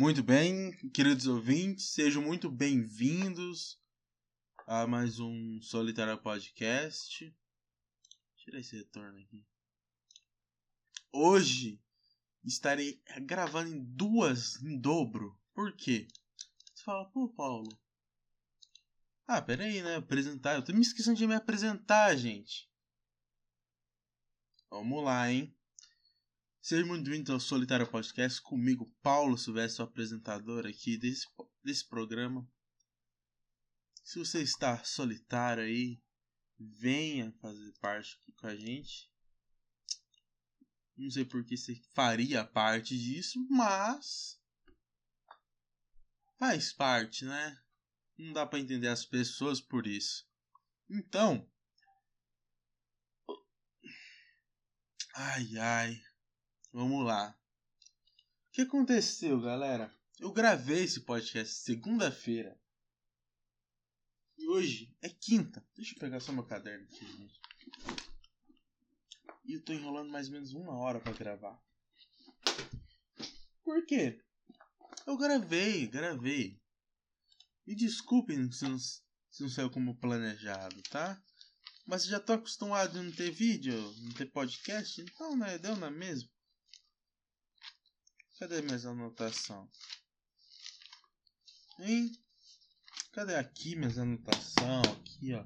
Muito bem, queridos ouvintes, sejam muito bem-vindos a mais um Solitário Podcast. Tira esse retorno aqui. Hoje estarei gravando em duas, em dobro. Por quê? Você fala, pô, Paulo. Ah, peraí, né? Apresentar. Eu tô me esquecendo de me apresentar, gente. Vamos lá, hein? Seja muito bem-vindo ao Solitário Podcast comigo, Paulo Silvestre, o apresentador aqui desse, desse programa. Se você está solitário aí, venha fazer parte aqui com a gente. Não sei por que você faria parte disso, mas faz parte, né? Não dá para entender as pessoas por isso. Então, ai ai, Vamos lá. O que aconteceu, galera? Eu gravei esse podcast segunda-feira. E hoje é quinta. Deixa eu pegar só meu caderno aqui, gente. E eu tô enrolando mais ou menos uma hora para gravar. Por quê? Eu gravei, gravei. E desculpem se não, se não saiu como planejado, tá? Mas já tô acostumado a não ter vídeo, não ter podcast, então, né, deu na mesma. Cadê minhas anotações? Hein? Cadê aqui minhas anotações? Aqui, ó.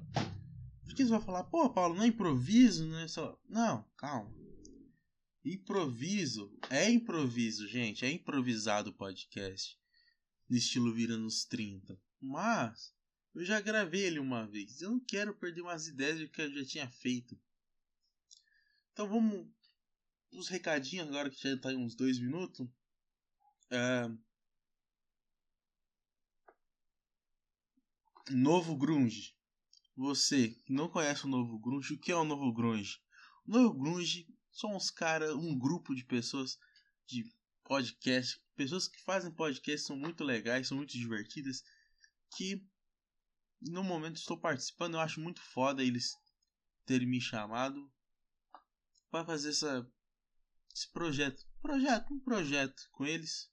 Por que você vai falar, pô, Paulo, não é improviso, né? Só... Não, calma. Improviso. É improviso, gente. É improvisado o podcast. No estilo Vira nos 30. Mas, eu já gravei ele uma vez. Eu não quero perder umas ideias do que eu já tinha feito. Então vamos. Os recadinhos agora que já tá em uns dois minutos. Novo Grunge. Você não conhece o Novo Grunge, o que é o Novo Grunge? O Novo Grunge são uns caras, um grupo de pessoas de podcast, pessoas que fazem podcast são muito legais, são muito divertidas, que no momento estou participando, eu acho muito foda eles terem me chamado para fazer essa, esse projeto, projeto, um projeto com eles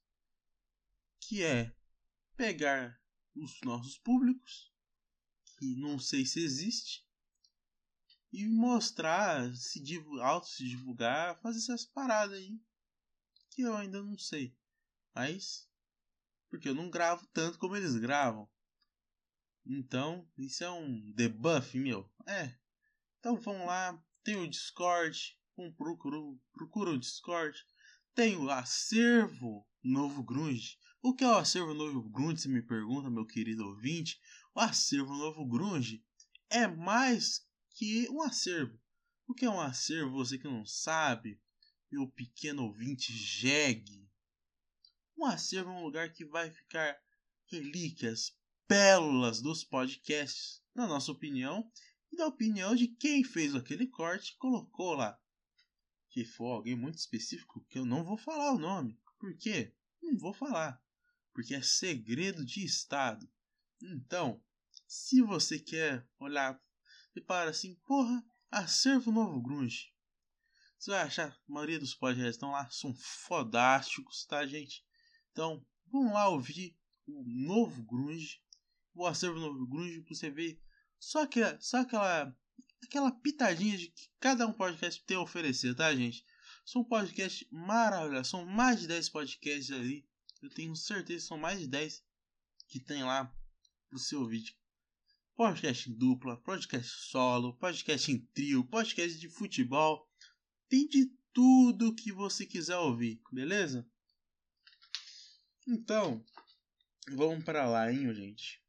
que é pegar os nossos públicos, que não sei se existe, e mostrar, se auto se divulgar, fazer essas paradas aí, que eu ainda não sei. Mas, porque eu não gravo tanto como eles gravam. Então, isso é um debuff meu. É. Então vamos lá, tem o Discord, um procura o Discord, tem o acervo Novo Grunge. O que é o acervo Novo Grunge, se me pergunta, meu querido ouvinte? O acervo Novo Grunge é mais que um acervo. O que é um acervo, você que não sabe, meu pequeno ouvinte jegue? Um acervo é um lugar que vai ficar relíquias, pérolas dos podcasts, na nossa opinião, e da opinião de quem fez aquele corte e colocou lá. Que for alguém muito específico, que eu não vou falar o nome. Por quê? Não vou falar. Porque é segredo de Estado. Então, se você quer olhar e para assim, porra, acervo novo grunge. Você vai achar, a maioria dos podcasts estão lá, são fodásticos, tá, gente? Então, vamos lá ouvir o novo grunge, o acervo novo grunge, pra você ver só, que, só aquela, aquela pitadinha de que cada um podcast tem a oferecer, tá, gente? São podcasts maravilhosos. São mais de 10 podcasts ali. Eu tenho certeza que são mais de 10 que tem lá pro seu vídeo. Podcast em dupla, podcast solo, podcast em trio, podcast de futebol. Tem de tudo que você quiser ouvir, beleza? Então, vamos para lá, hein, gente.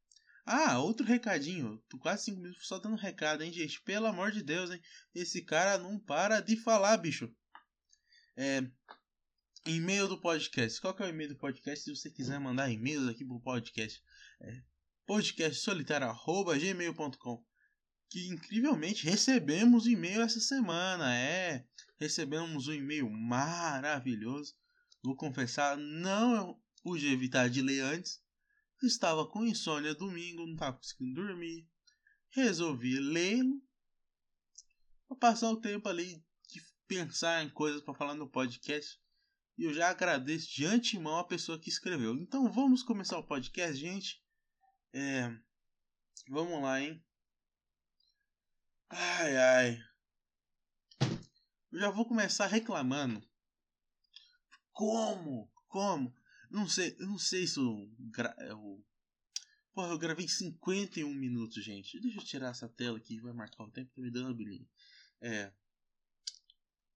Ah, outro recadinho. Tô quase 5 minutos só dando recado, hein, gente? Pelo amor de Deus, hein? Esse cara não para de falar, bicho. É, e-mail do podcast. Qual que é o e-mail do podcast? Se você quiser mandar e-mails aqui pro podcast, é podcastsolitário.gmail.com Que incrivelmente recebemos e-mail essa semana. É, recebemos um e-mail maravilhoso. Vou confessar, não pude evitar de ler antes. Estava com insônia domingo, não estava conseguindo dormir. Resolvi lê-lo. Para passar o tempo ali pensar em coisas para falar no podcast. E eu já agradeço de antemão a pessoa que escreveu. Então vamos começar o podcast, gente. É... Vamos lá, hein? Ai, ai. Eu já vou começar reclamando. Como? Como? Não sei, eu não sei se gra... eu... Porra, eu gravei 51 minutos, gente. Deixa eu tirar essa tela aqui, vai marcar o tempo, tá me dando brilho. É.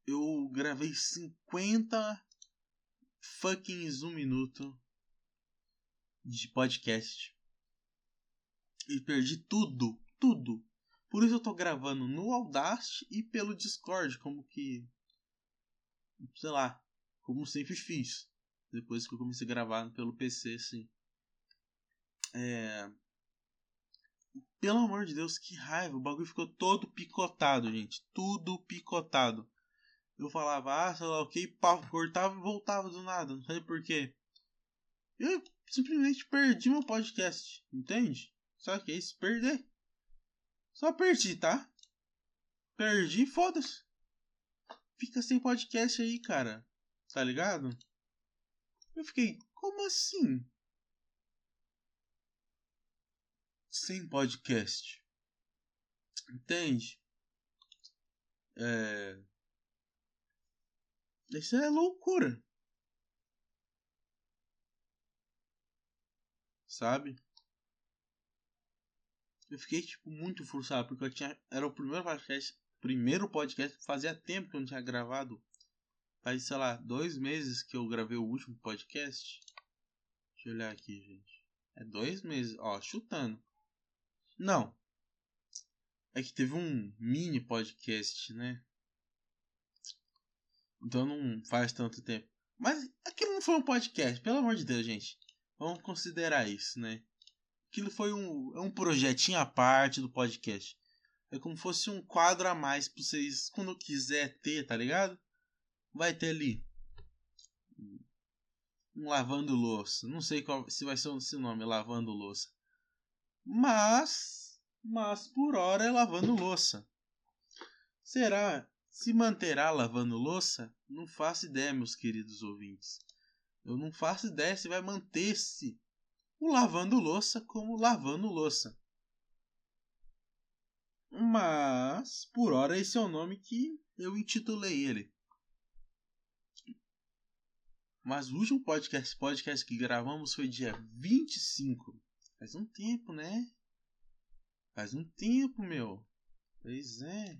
Eu gravei 50 fucking um minuto de podcast. E perdi tudo, tudo. Por isso eu tô gravando no Audacity e pelo Discord, como que. Sei lá, como sempre fiz. Depois que eu comecei a gravar pelo PC, assim. É. Pelo amor de Deus, que raiva. O bagulho ficou todo picotado, gente. Tudo picotado. Eu falava, ah, sei lá o que, pau, cortava e voltava do nada. Não sei porquê. Eu simplesmente perdi meu podcast. Entende? O que é isso? Perder. Só perdi, tá? Perdi, foda-se. Fica sem podcast aí, cara. Tá ligado? Eu fiquei, como assim? Sem podcast. Entende? É. Isso é loucura. Sabe? Eu fiquei, tipo, muito frustrado, porque eu tinha. Era o primeiro podcast. Primeiro podcast. Fazia tempo que eu não tinha gravado. Faz, sei lá, dois meses que eu gravei o último podcast. Deixa eu olhar aqui, gente. É dois meses, ó, chutando. Não. É que teve um mini podcast, né? Então não faz tanto tempo. Mas aquilo não foi um podcast, pelo amor de Deus, gente. Vamos considerar isso, né? Aquilo foi um, é um projetinho à parte do podcast. É como se fosse um quadro a mais pra vocês, quando quiser ter, tá ligado? Vai ter ali. Um lavando louça. Não sei qual, se vai ser o nome, lavando louça. Mas, mas por hora é lavando louça. Será? Se manterá lavando louça? Não faço ideia, meus queridos ouvintes. Eu não faço ideia se vai manter-se o lavando louça como lavando louça. Mas, por hora, esse é o nome que eu intitulei ele. Mas o último podcast, podcast que gravamos foi dia 25. Faz um tempo, né? Faz um tempo, meu. Pois é.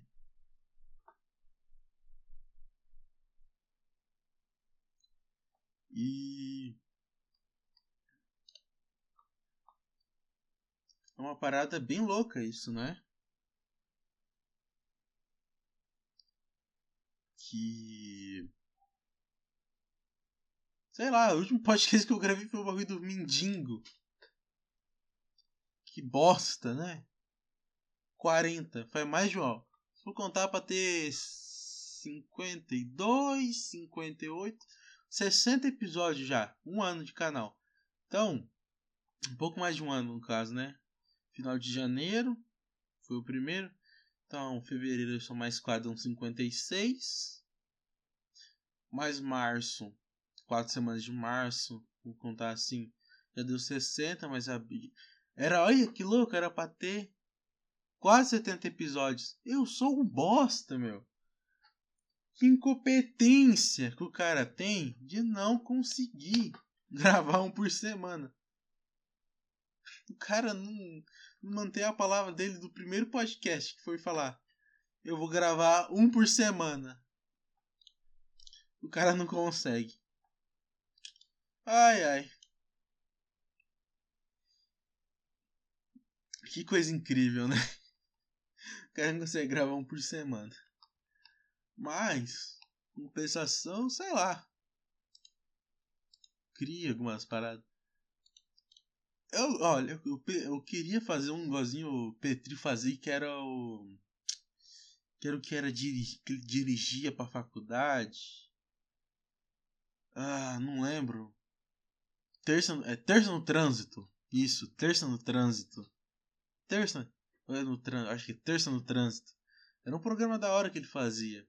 E É uma parada bem louca isso, né? Que. Sei lá, o último podcast que eu gravei foi o bagulho do Mindingo. Que bosta, né? 40. Foi mais. Se for contar pra ter 52, 58, 60 episódios já. Um ano de canal. Então, um pouco mais de um ano no caso, né? final de janeiro foi o primeiro. Então, fevereiro são mais 4, dão 56. Mais março, 4 semanas de março, vou contar assim, já deu 60, mas a... era, olha que louco, era pra ter quase 70 episódios. Eu sou um bosta, meu. Que incompetência que o cara tem de não conseguir gravar um por semana. O cara não, manter a palavra dele do primeiro podcast, que foi falar: Eu vou gravar um por semana. O cara não consegue. Ai, ai. Que coisa incrível, né? O cara não consegue gravar um por semana. Mas, compensação, sei lá. Cria algumas paradas. Eu, olha, eu, eu queria fazer um igualzinho o Petri fazia, que era o. Que era o que era dirigir, que ele dirigia pra faculdade. Ah, não lembro. Terça, é terça no trânsito. Isso, terça no trânsito. Terça é no trânsito, acho que terça no trânsito. Era um programa da hora que ele fazia.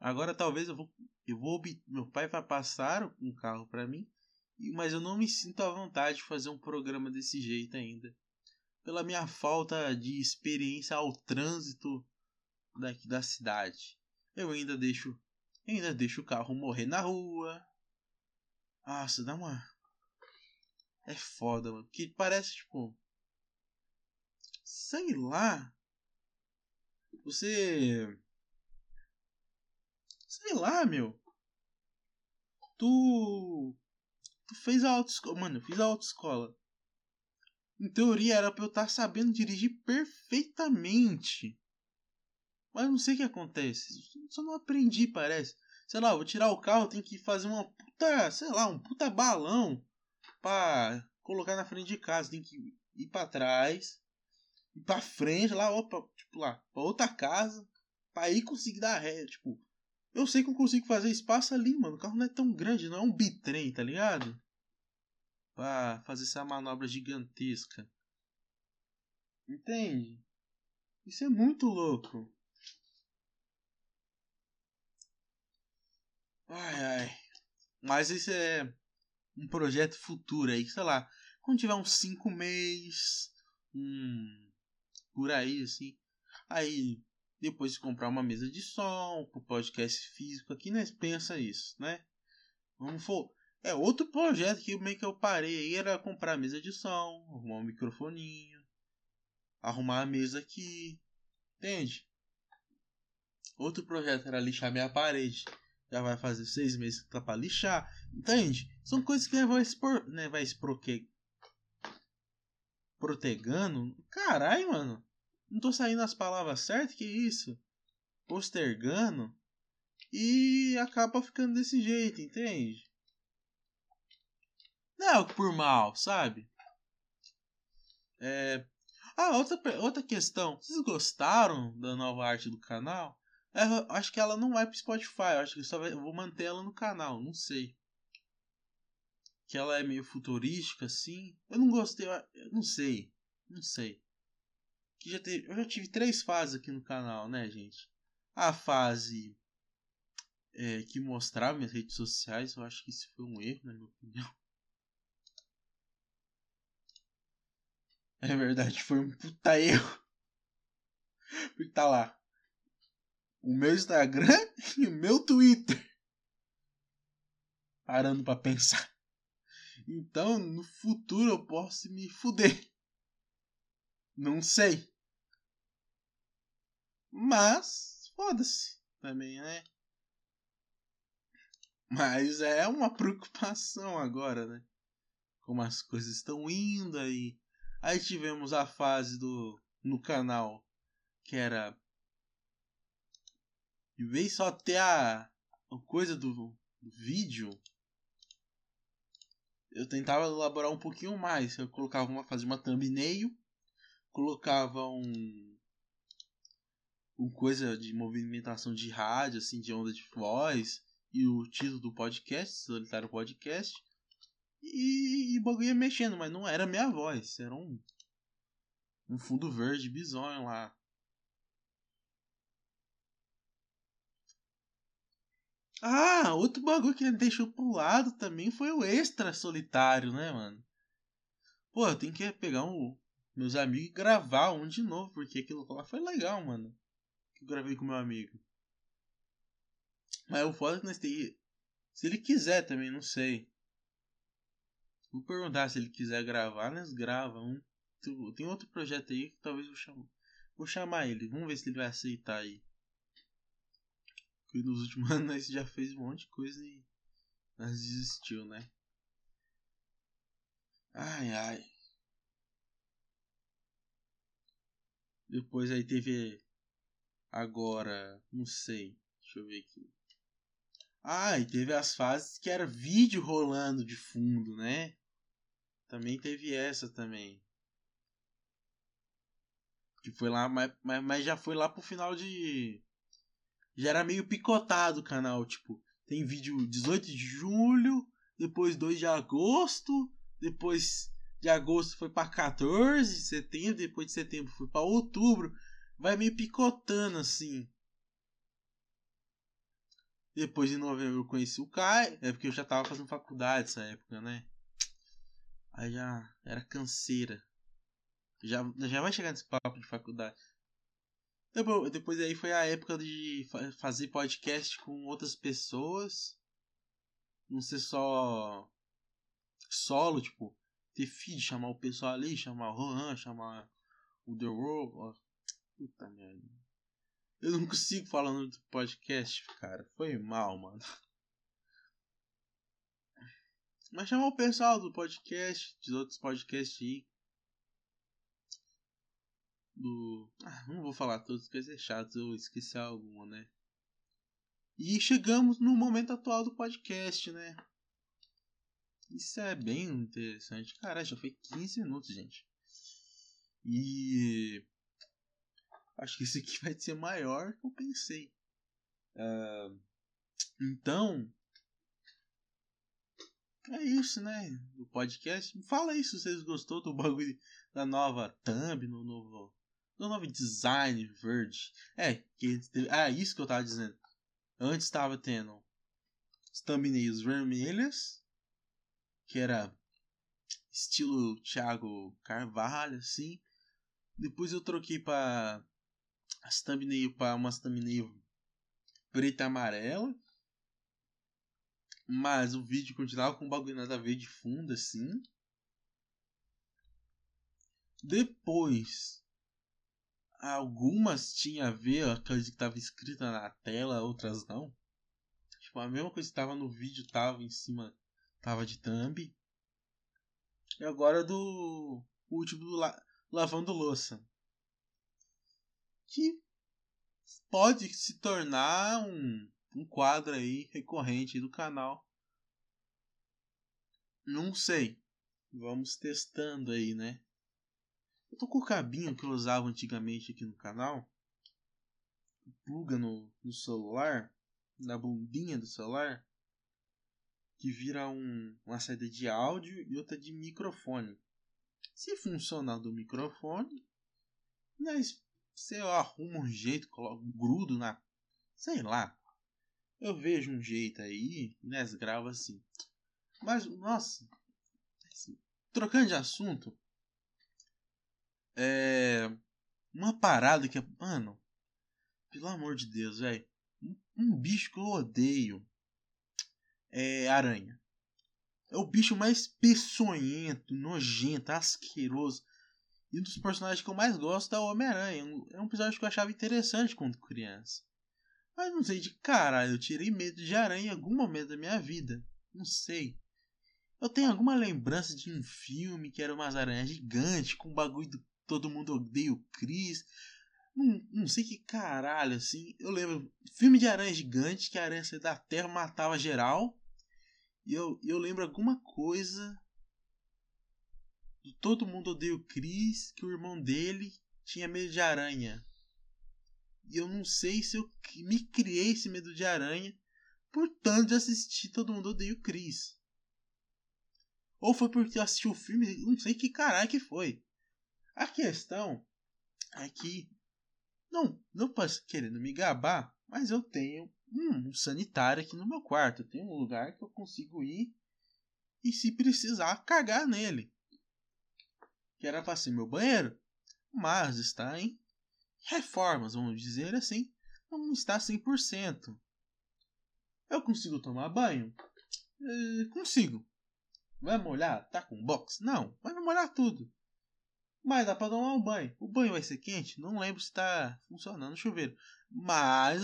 Agora talvez eu vou. Eu vou meu pai vai passar um carro para mim, mas eu não me sinto à vontade de fazer um programa desse jeito ainda. Pela minha falta de experiência ao trânsito daqui da cidade. Eu ainda deixo. Ainda deixo o carro morrer na rua. Nossa, dá uma. É foda, mano. Que parece tipo. Sei lá. Você. Sei lá, meu. Tu. Tu fez a autoescola. Mano, eu fiz a autoescola. Em teoria era pra eu estar tá sabendo dirigir perfeitamente. Mas não sei o que acontece. Só não aprendi, parece. Sei lá, vou tirar o carro, tem que fazer uma puta. Sei lá, um puta balão. Pra colocar na frente de casa. Tem que ir pra trás. Ir pra frente, lá, opa, tipo lá, pra outra casa. Pra aí conseguir dar ré. Tipo, eu sei que eu consigo fazer espaço ali, mano. O carro não é tão grande, não é um bitrem, tá ligado? Pra fazer essa manobra gigantesca. Entende? Isso é muito louco. Ai, ai. Mas isso é um projeto futuro aí, sei lá. Quando tiver uns 5 meses, um. Por aí, assim. Aí depois de comprar uma mesa de som pro podcast físico aqui, né? Pensa isso, né? Vamos for. É outro projeto que meio que eu parei aí era comprar a mesa de som, arrumar um microfoninho, arrumar a mesa aqui, entende? Outro projeto era lixar minha parede. Já vai fazer seis meses que tá pra lixar, entende? São coisas que vai expor, né? Vai esproque... protegando. Caralho, mano. Não tô saindo as palavras certas, que isso? Postergando. E acaba ficando desse jeito, entende? Não é por mal, sabe? É... Ah, outra, outra questão. Vocês gostaram da nova arte do canal? É, eu acho que ela não vai pro Spotify. Eu acho que só vai, eu vou manter ela no canal. Não sei. Que ela é meio futurística, assim. Eu não gostei. Eu não sei. Não sei que já teve, eu já tive três fases aqui no canal, né, gente? A fase é, que mostrava minhas redes sociais, eu acho que isso foi um erro, na minha opinião. É verdade, foi um puta erro. Porque tá lá. O meu Instagram e o meu Twitter. Parando pra pensar. Então, no futuro eu posso me fuder. Não sei. Mas, foda-se também, né? Mas é uma preocupação agora, né? Como as coisas estão indo aí. Aí tivemos a fase do no canal que era em vez só ter a, a coisa do, do vídeo, eu tentava elaborar um pouquinho mais. Eu colocava uma fazia uma thumbnail, colocava um com coisa de movimentação de rádio, assim, de onda de voz, e o título do podcast, Solitário Podcast. E, o bagulho ia mexendo, mas não era minha voz, era um, um fundo verde bizonho lá. Ah, outro bagulho que ele deixou pro lado também foi o extra solitário, né, mano? Pô, eu tenho que pegar um, meus amigos e gravar um de novo, porque aquilo lá foi legal, mano que eu gravei com meu amigo. Mas o foda é que nós tem. Se ele quiser também, não sei. Vou perguntar se ele quiser gravar, nós grava um. Tem outro projeto aí que talvez eu chamo. Vou chamar ele, vamos ver se ele vai aceitar aí. Porque nos últimos anos nós já fez um monte de coisa e nós desistiu, né? Ai ai. Depois aí teve Agora, não sei. Deixa eu ver aqui. Ah, e teve as fases que era vídeo rolando de fundo, né? Também teve essa também. Que foi lá, mas, mas, já foi lá pro final de. Já era meio picotado o canal. Tipo, tem vídeo 18 de julho, depois 2 de agosto, depois de agosto foi para 14 de setembro, depois de setembro foi para outubro vai meio picotando assim. Depois em novembro eu conheci o Kai, é porque eu já tava fazendo faculdade nessa época, né? Aí já era canseira. Já, já vai chegar nesse papo de faculdade. Depois, depois aí foi a época de fazer podcast com outras pessoas. Não ser só solo, tipo, ter feed, chamar o pessoal ali, chamar o Rohan, chamar o The World. Puta merda. Eu não consigo falar no podcast, cara. Foi mal, mano. Mas chamar o pessoal do podcast, dos outros podcasts aí. Do. Ah, não vou falar todos, porque é chato eu esquecer alguma, né? E chegamos no momento atual do podcast, né? Isso é bem interessante. Cara, já foi 15 minutos, gente. E. Acho que esse aqui vai ser maior que eu pensei. Uh, então. É isso, né? O podcast. Fala aí se vocês gostou do bagulho da nova thumb, no novo. No novo design verde. É, que, ah, isso que eu tava dizendo. Antes estava tendo thumbnails vermelhas, que era estilo Thiago Carvalho, assim. Depois eu troquei para as thumbnail para umas thumbnail preta e amarela. Mas o vídeo continuava com um bagulho nada a ver de fundo assim. Depois algumas tinha a ver, aquelas que estava escrita na tela, outras não. Tipo, a mesma coisa que estava no vídeo tava em cima, tava de thumb. E agora do último do la lavando louça que pode se tornar um, um quadro aí recorrente do canal. Não sei. Vamos testando aí, né? Eu tô com o cabinho que eu usava antigamente aqui no canal. Pluga no, no celular, na bundinha do celular, que vira um, uma saída de áudio e outra de microfone. Se funcionar do microfone, nós você arruma um jeito, coloca, grudo na. Sei lá. Eu vejo um jeito aí, né? Grava assim. Mas, nossa. Assim, trocando de assunto. É. Uma parada que. Mano. Pelo amor de Deus, velho. Um, um bicho que eu odeio. É aranha. É o bicho mais peçonhento, nojento, asqueroso. E um dos personagens que eu mais gosto é o Homem-Aranha. É um episódio que eu achava interessante quando criança. Mas não sei de caralho, eu tirei medo de aranha em algum momento da minha vida. Não sei. Eu tenho alguma lembrança de um filme que era umas aranhas gigantes, com um bagulho do Todo Mundo Odeia o Chris. Não, não sei que caralho, assim. Eu lembro. Filme de aranha gigante, que a aranha saía da terra matava geral. E eu, eu lembro alguma coisa do Todo Mundo Odeia o Chris, que o irmão dele tinha medo de aranha. E eu não sei se eu me criei esse medo de aranha por tanto de assistir Todo Mundo Odeia o Chris. Ou foi porque eu assisti o filme, não sei que caralho que foi. A questão é que, não, não posso querendo me gabar, mas eu tenho um sanitário aqui no meu quarto. Eu tenho um lugar que eu consigo ir e se precisar cagar nele que era para ser meu banheiro, mas está em reformas, vamos dizer assim, não está 100%. Eu consigo tomar banho? É, consigo. Vai molhar? Tá com box? Não, vai molhar tudo. Mas dá para tomar um banho. O banho vai ser quente? Não lembro se está funcionando o chuveiro. Mas.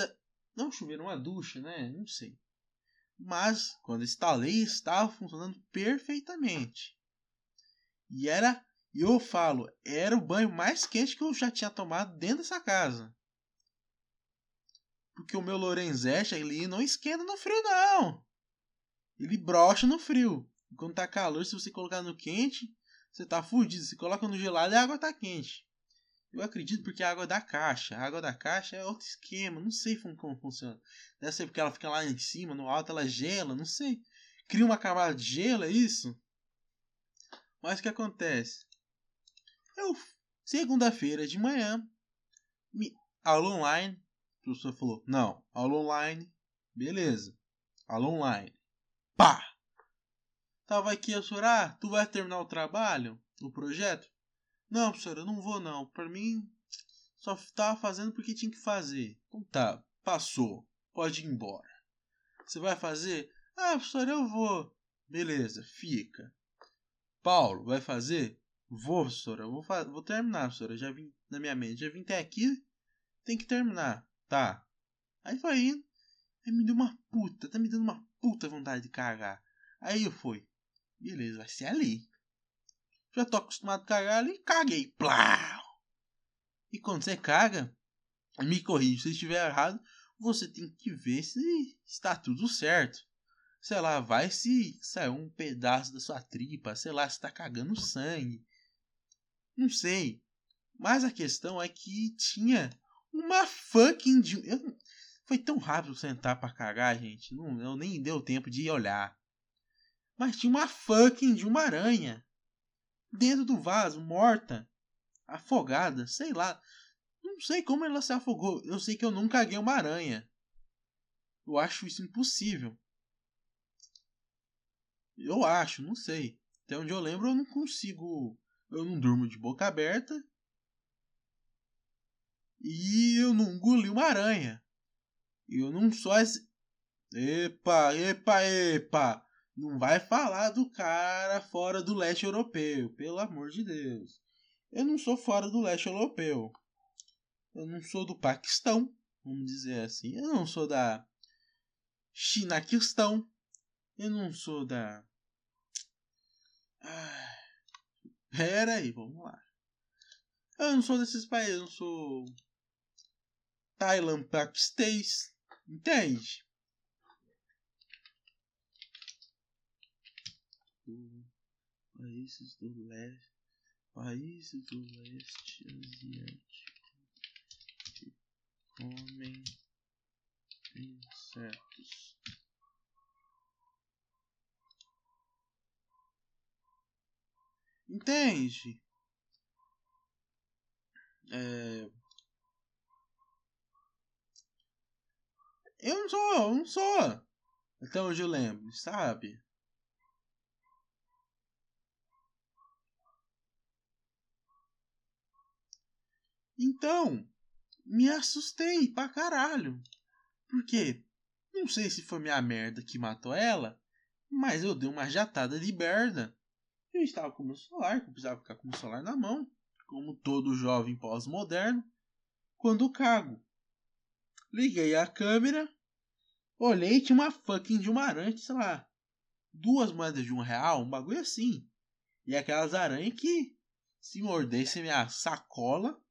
Não, chuveiro, uma ducha, né? Não sei. Mas, quando instalei, estava funcionando perfeitamente. E era e eu falo, era o banho mais quente que eu já tinha tomado dentro dessa casa. Porque o meu Lorenzetti, ele não esquenta no frio, não. Ele brocha no frio. Quando tá calor, se você colocar no quente, você tá fudido. Se coloca no gelado, a água tá quente. Eu acredito porque a água é da caixa. A água da caixa é outro esquema. Não sei como funciona. Deve ser porque ela fica lá em cima, no alto ela gela. Não sei. Cria uma camada de gelo, é isso? Mas o que acontece? Eu, segunda-feira de manhã, me, aula online. O professor falou: não, aula online Beleza. Aula online. Pá! Tava aqui a chorar. Ah, tu vai terminar o trabalho? O projeto? Não, professor, eu não vou não. Pra mim, só tava fazendo porque tinha que fazer. Então tá, passou. Pode ir embora. Você vai fazer? Ah, professor, eu vou. Beleza, fica. Paulo, vai fazer? Vou, eu vou, vou terminar, professora. Já vim na minha mente, já vim até aqui, tem que terminar. Tá. Aí foi indo. Aí me deu uma puta, tá me dando uma puta vontade de cagar. Aí eu fui. Beleza, vai ser ali. Já tô acostumado a cagar ali, caguei. Plau! E quando você caga, me corrija se estiver errado, você tem que ver se está tudo certo. Sei lá, vai se saiu um pedaço da sua tripa, sei lá, se está cagando sangue. Não sei. Mas a questão é que tinha uma fucking. Eu... Foi tão rápido sentar para cagar, gente. Não, eu nem deu tempo de olhar. Mas tinha uma fucking de uma aranha dentro do vaso, morta, afogada, sei lá. Não sei como ela se afogou. Eu sei que eu nunca caguei uma aranha. Eu acho isso impossível. Eu acho, não sei. Até onde eu lembro, eu não consigo. Eu não durmo de boca aberta. E eu não engoli uma aranha. Eu não sou esse. Epa, epa, epa! Não vai falar do cara fora do leste europeu, pelo amor de Deus. Eu não sou fora do leste europeu. Eu não sou do Paquistão, vamos dizer assim. Eu não sou da Chinaquistão. Eu não sou da. Ah, pera aí, vamos lá. Eu não sou desses países, eu não sou. Thailand, Paquistês. Entende? Países do leste. Países do leste asiático comem insetos. Entende? É... Eu não sou, eu não sou. Até hoje eu lembro, sabe? Então, me assustei pra caralho. Porque, não sei se foi minha merda que matou ela, mas eu dei uma jatada de merda. Eu estava com o meu celular, eu precisava ficar com o celular na mão, como todo jovem pós-moderno, quando cago. Liguei a câmera, olhei tinha uma fucking de uma aranha, sei lá, duas moedas de um real, um bagulho assim. E aquelas aranhas que, se mordesse minha sacola,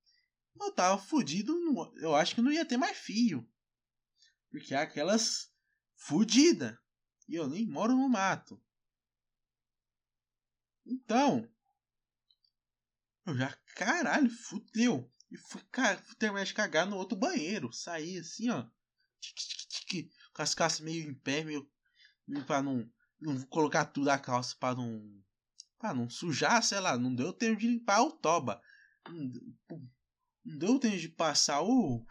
eu tava fudido. Eu acho que não ia ter mais fio. Porque é aquelas fudida. E eu nem moro no mato. Então. Eu já, caralho, fudeu. E fui, cara, fui terminar de cagar no outro banheiro. Saí assim, ó. Com as calças meio em pé, meio. pra não. Não colocar tudo a calça pra não. Pra não sujar, sei lá. Não deu tempo de limpar o toba. Não deu tempo de passar o.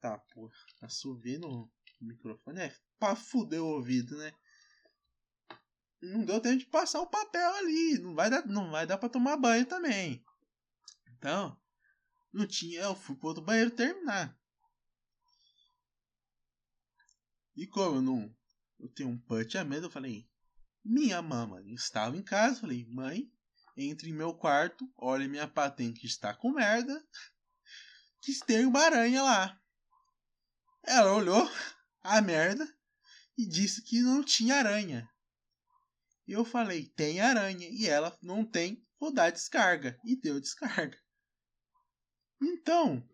Tá, porra. Assovir no microfone é pra fuder o ouvido, né? Não deu tempo de passar o papel ali. Não vai dar, não vai dar pra tomar banho também. Então, não tinha. Eu fui pro outro banheiro terminar. E como eu não. Eu tenho um punch a medo, eu falei. Minha mamãe estava em casa. Falei, mãe, entre em meu quarto, olhe minha patente que está com merda, que tem uma aranha lá. Ela olhou a merda e disse que não tinha aranha. Eu falei, tem aranha. E ela não tem, vou dar descarga. E deu descarga. Então,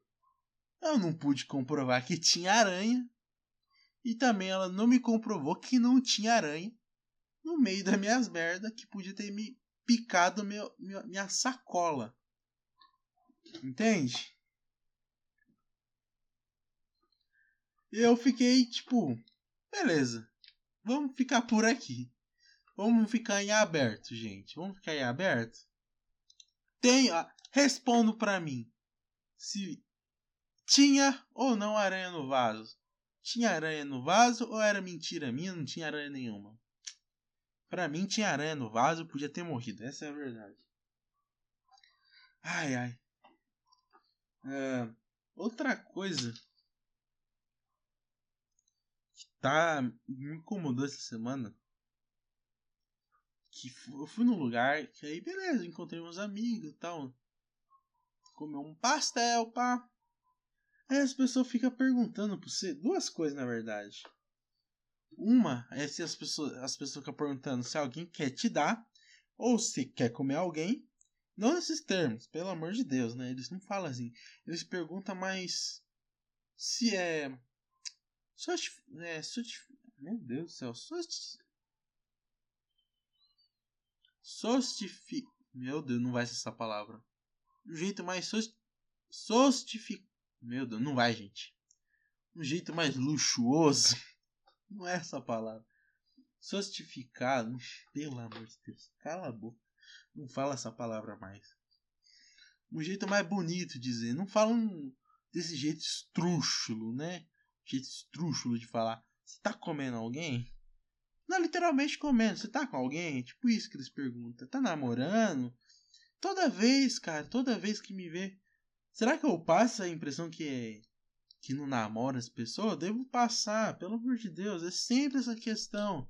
eu não pude comprovar que tinha aranha. E também ela não me comprovou que não tinha aranha no meio das minhas merdas que podia ter me picado meu, minha sacola. Entende? Eu fiquei tipo, beleza, vamos ficar por aqui. Vamos ficar em aberto, gente. Vamos ficar em aberto. Tem, respondo para mim se tinha ou não aranha no vaso. Tinha aranha no vaso ou era mentira minha? Não tinha aranha nenhuma. Pra mim tinha aranha no vaso, podia ter morrido. Essa é a verdade. Ai, ai. É, outra coisa que tá me incomodou essa semana que eu fui num lugar que aí beleza, encontrei uns amigos e tal. Comeu um pastel, pá. Aí as pessoas ficam perguntando pra você duas coisas na verdade. Uma é se as pessoas, as pessoas ficam perguntando se alguém quer te dar ou se quer comer alguém. Não nesses termos, pelo amor de Deus, né? Eles não falam assim. Eles perguntam mais se é. É, meu Deus do céu. Sostifi... Meu Deus, não vai ser essa palavra. Um jeito mais sost... sostifi... Meu Deus, não vai, gente. Um jeito mais luxuoso. Não é essa palavra. Sostificado. Pelo amor de Deus. Cala a boca. Não fala essa palavra mais. Um jeito mais bonito de dizer. Não falam desse jeito estrúxulo, né? Jeito estrúxulo de falar. Você tá comendo alguém? Não, literalmente comendo. Você tá com alguém? Tipo isso que eles perguntam. Tá namorando? Toda vez, cara, toda vez que me vê. Será que eu passo a impressão que é. que não namora as pessoas? Devo passar, pelo amor de Deus. É sempre essa questão.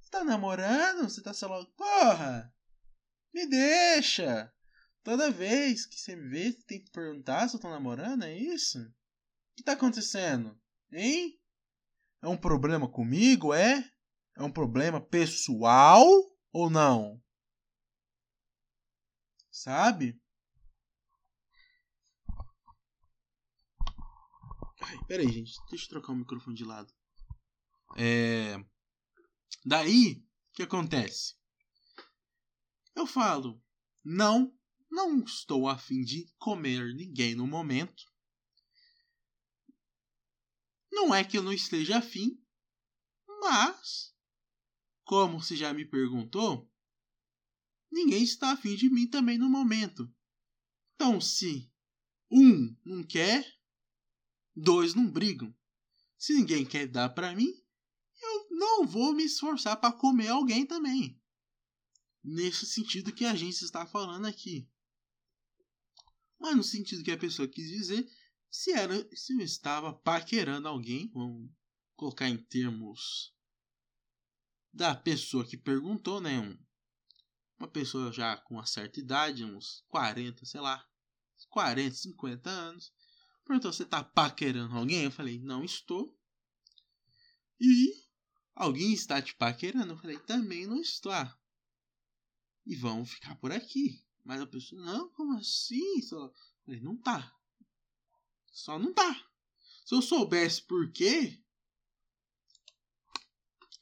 Você tá namorando? Você tá, lá. Porra! Me deixa! Toda vez que você me vê, você tem que perguntar se eu tô namorando, é isso? O que tá acontecendo? Hein? É um problema comigo, é? É um problema pessoal ou não? Sabe? Ai, peraí, gente. Deixa eu trocar o microfone de lado. É. Daí, o que acontece? Eu falo, não, não estou afim de comer ninguém no momento. Não é que eu não esteja afim, mas como se já me perguntou, ninguém está afim de mim também no momento. Então, se um não quer, dois não brigam. Se ninguém quer dar para mim, eu não vou me esforçar para comer alguém também. Nesse sentido que a gente está falando aqui. Mas no sentido que a pessoa quis dizer, se era se eu estava paquerando alguém, vamos colocar em termos da pessoa que perguntou, né? Um, uma pessoa já com uma certa idade, uns 40, sei lá, 40, 50 anos. Perguntou: Você tá paquerando alguém? Eu falei: Não estou. E alguém está te paquerando? Eu falei: Também não estou. E vamos ficar por aqui. Mas a pessoa: Não, como assim? Eu falei: Não tá. Só não tá. Se eu soubesse por quê,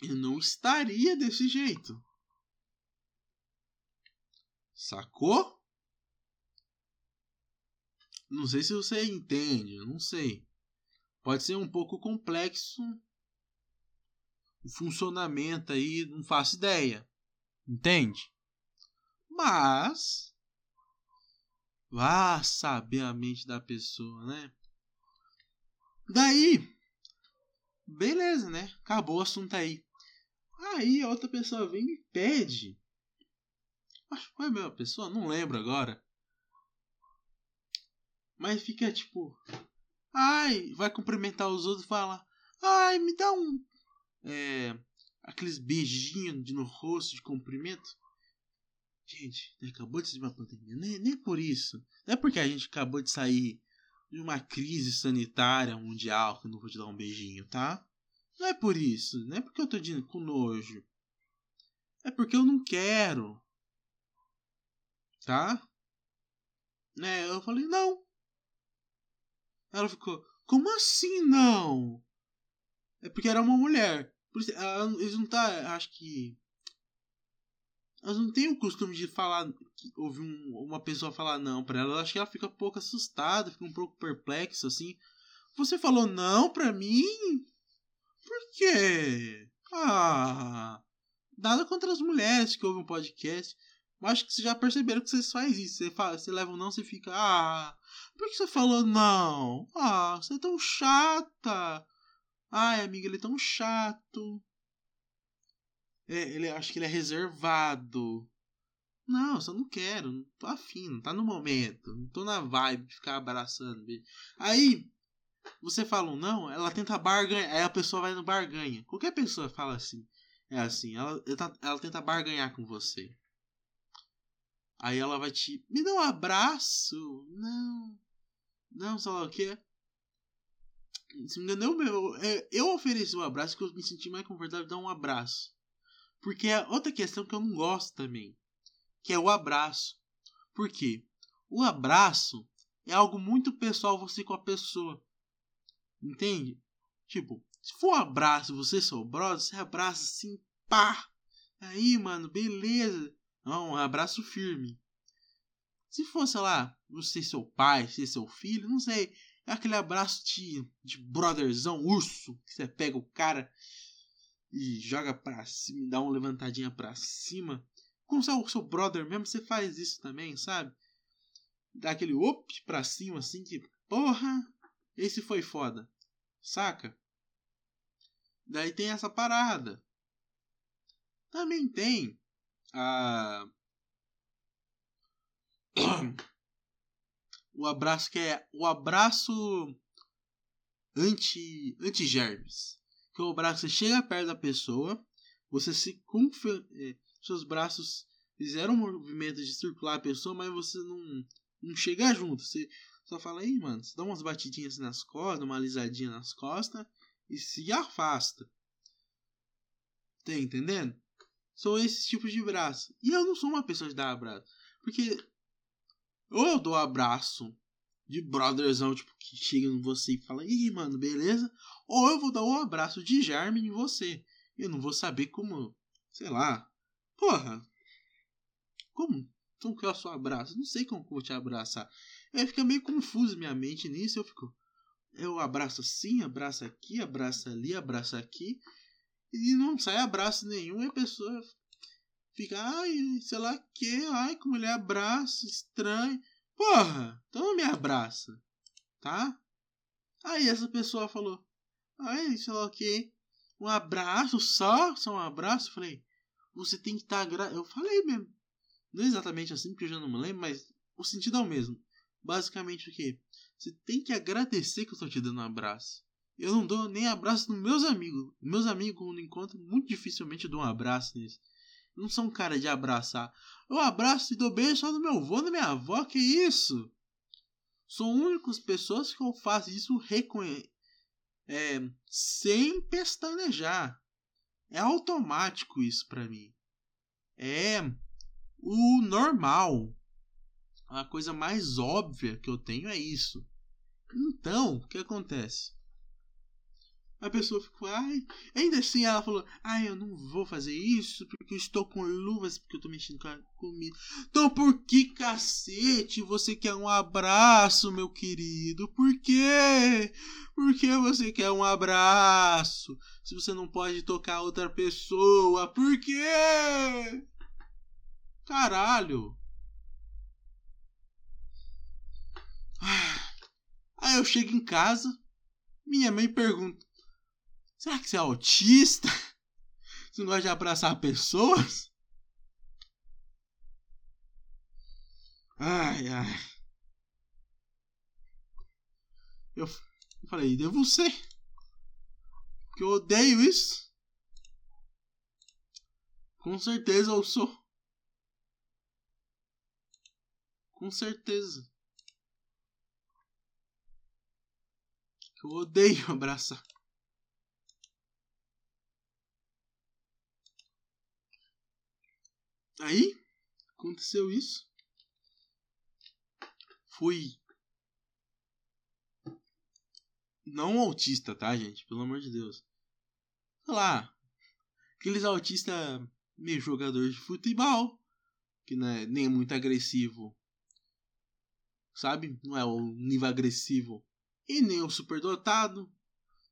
eu não estaria desse jeito. Sacou? Não sei se você entende, não sei. Pode ser um pouco complexo o funcionamento aí, não faço ideia. Entende? Mas vá saber a mente da pessoa, né? Daí, beleza, né? Acabou o assunto aí. Aí a outra pessoa vem e me pede. Acho que foi a mesma pessoa, não lembro agora. Mas fica tipo. Ai, vai cumprimentar os outros e fala. Ai, me dá um. É, aqueles beijinhos no rosto de cumprimento. Gente, acabou de sair uma pandemia. Nem, nem por isso. Não é porque a gente acabou de sair de uma crise sanitária mundial que eu não vou te dar um beijinho, tá? Não é por isso. Não é porque eu tô dizendo com nojo. É porque eu não quero. Tá? Né? Eu falei, não. Ela ficou, como assim não? É porque era uma mulher. Por isso, ela, eles não tá. Acho que. Elas não têm o costume de falar. ouvir um, uma pessoa falar não pra ela. Eu acho que ela fica um pouco assustada, fica um pouco perplexa assim. Você falou não pra mim? Por quê? Ah, nada contra as mulheres que ouvem um podcast. Mas acho que vocês já perceberam que vocês fazem isso. Você, fala, você leva um não, você fica. Ah, por que você falou não? Ah, você é tão chata. Ai, amiga, ele é tão chato. É, ele acho que ele é reservado. Não, só não quero, não tô afim, não tá no momento, não tô na vibe de ficar abraçando. Aí, você fala um não, ela tenta barganhar, aí a pessoa vai no barganha. Qualquer pessoa fala assim, é assim, ela, ela tenta barganhar com você. Aí ela vai te. Me dá um abraço! Não. Não, sei lá o que. Se me engano, eu, ofereci um abraço que eu me senti mais confortável dar um abraço. Porque é outra questão que eu não gosto também. Que é o abraço. Por quê? O abraço é algo muito pessoal você com a pessoa. Entende? Tipo, se for um abraço você seu brother, você abraça assim, pá! Aí, mano, beleza. Não, um abraço firme. Se fosse lá, você seu pai, você seu filho, não sei. É aquele abraço de, de brotherzão, urso, que você pega o cara e joga pra cima, dá uma levantadinha pra cima. Com o seu brother mesmo, você faz isso também, sabe? Dá aquele op pra cima, assim, que porra, esse foi foda. Saca? Daí tem essa parada. Também tem a o abraço que é o abraço anti anti germes que é o abraço você chega perto da pessoa você se é, seus braços fizeram um movimento de circular a pessoa mas você não não chega junto você só fala aí mano dá umas batidinhas nas costas uma alisadinha nas costas e se afasta tá entendendo são esses tipos de braço. E eu não sou uma pessoa de dar abraço. Porque ou eu dou abraço de brotherzão, tipo, que chega em você e fala, ih, mano, beleza? Ou eu vou dar um abraço de germe em você. Eu não vou saber como, sei lá. Porra, como? Como que é o seu abraço? Não sei como eu te abraçar. Aí fica meio confuso minha mente nisso. Eu fico, eu abraço assim, abraço aqui, abraço ali, abraço aqui e não sai abraço nenhum e a pessoa fica, ai, sei lá que, ai, como ele abraça, estranho. Porra, então não me abraça, tá? Aí essa pessoa falou, ai, sei lá o que, um abraço só, só um abraço. Eu falei, você tem que estar tá. Eu falei mesmo. Não é exatamente assim, porque eu já não me lembro, mas o sentido é o mesmo. Basicamente o que? Você tem que agradecer que eu estou te dando um abraço. Eu não dou nem abraço nos meus amigos. Meus amigos, quando encontro, muito dificilmente dou um abraço neles. não sou um cara de abraçar. Eu abraço e dou beijo só no meu avô na minha avó, que isso? São únicas pessoas que eu faço isso reconhe é, sem pestanejar. É automático isso para mim. É o normal. A coisa mais óbvia que eu tenho é isso. Então, o que acontece? A pessoa ficou, ai. Ainda assim ela falou, ai, eu não vou fazer isso porque eu estou com luvas, porque eu estou mexendo com a comida. Então por que cacete você quer um abraço, meu querido? Por quê? Por que você quer um abraço? Se você não pode tocar outra pessoa, por quê? Caralho. Aí eu chego em casa, minha mãe pergunta: Será que você é autista? Você não gosta de abraçar pessoas? Ai, ai. Eu, falei, devo ser. Porque eu odeio isso. Com certeza eu sou. Com certeza. Eu odeio abraçar. Aí, aconteceu isso. Fui. Não autista, tá, gente? Pelo amor de Deus. Sei lá. Aqueles autistas meio jogador de futebol. Que não é nem muito agressivo. Sabe? Não é o nível agressivo. E nem o superdotado.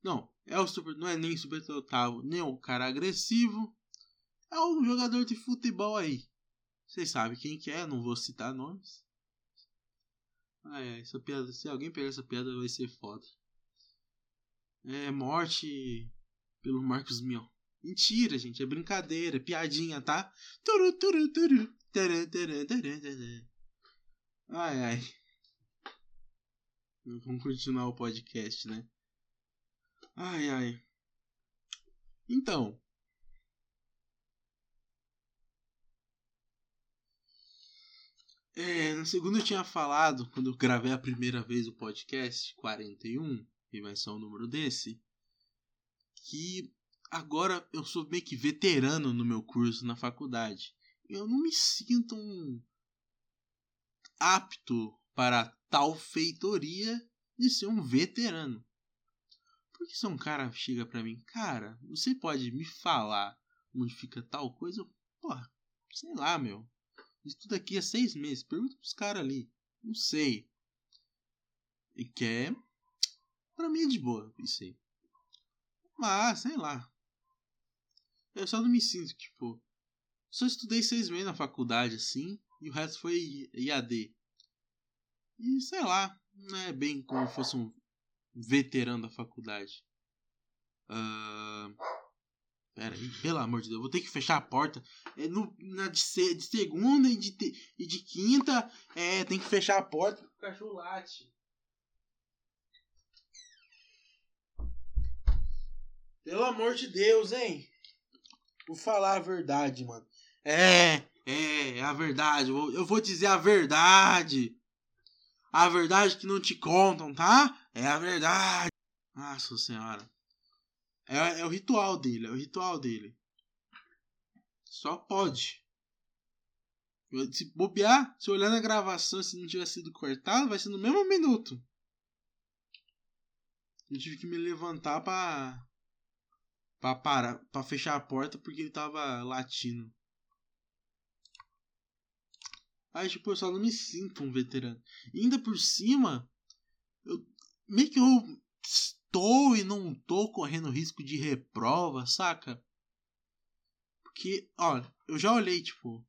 Não, é o super, não é nem superdotado, nem o cara agressivo. É um jogador de futebol aí. Vocês sabem quem que é, não vou citar nomes. É, essa piada, se alguém pegar essa piada vai ser foda. é morte pelo Marcos Mion. Mentira, gente, é brincadeira, é piadinha, tá? Turu, turu, turu. Ai, ai. Vamos continuar o podcast, né? Ai, ai. Então. É, no segundo eu tinha falado, quando eu gravei a primeira vez o podcast, 41, que vai ser o número desse, que agora eu sou meio que veterano no meu curso na faculdade. Eu não me sinto um apto para tal feitoria de ser um veterano. Porque se um cara chega pra mim, cara, você pode me falar onde fica tal coisa? Porra, sei lá, meu. Isso tudo aqui é seis meses. Pergunta pros caras ali. Não sei. E quer. Pra mim é de boa, isso aí. Mas, sei lá. Eu só não me sinto, tipo. Só estudei seis meses na faculdade, assim. E o resto foi IAD. E sei lá. Não é bem como fosse um veterano da faculdade. Uh... Pera aí, pelo amor de Deus, vou ter que fechar a porta. É no, na de, se, de segunda e de, te, e de quinta, é, tem que fechar a porta porque o cachorro late. Pelo amor de Deus, hein? Vou falar a verdade, mano. É, é, é a verdade. Eu vou dizer a verdade. A verdade que não te contam, tá? É a verdade. Nossa senhora. É, é o ritual dele, é o ritual dele. Só pode. Se bobear, se olhar na gravação, se não tiver sido cortado, vai ser no mesmo minuto. Eu tive que me levantar pra. pra parar, pra fechar a porta porque ele tava latindo. Aí, tipo, eu só não me sinto um veterano. E ainda por cima, eu meio que eu estou e não tô correndo risco de reprova, saca? Porque, olha, eu já olhei, tipo,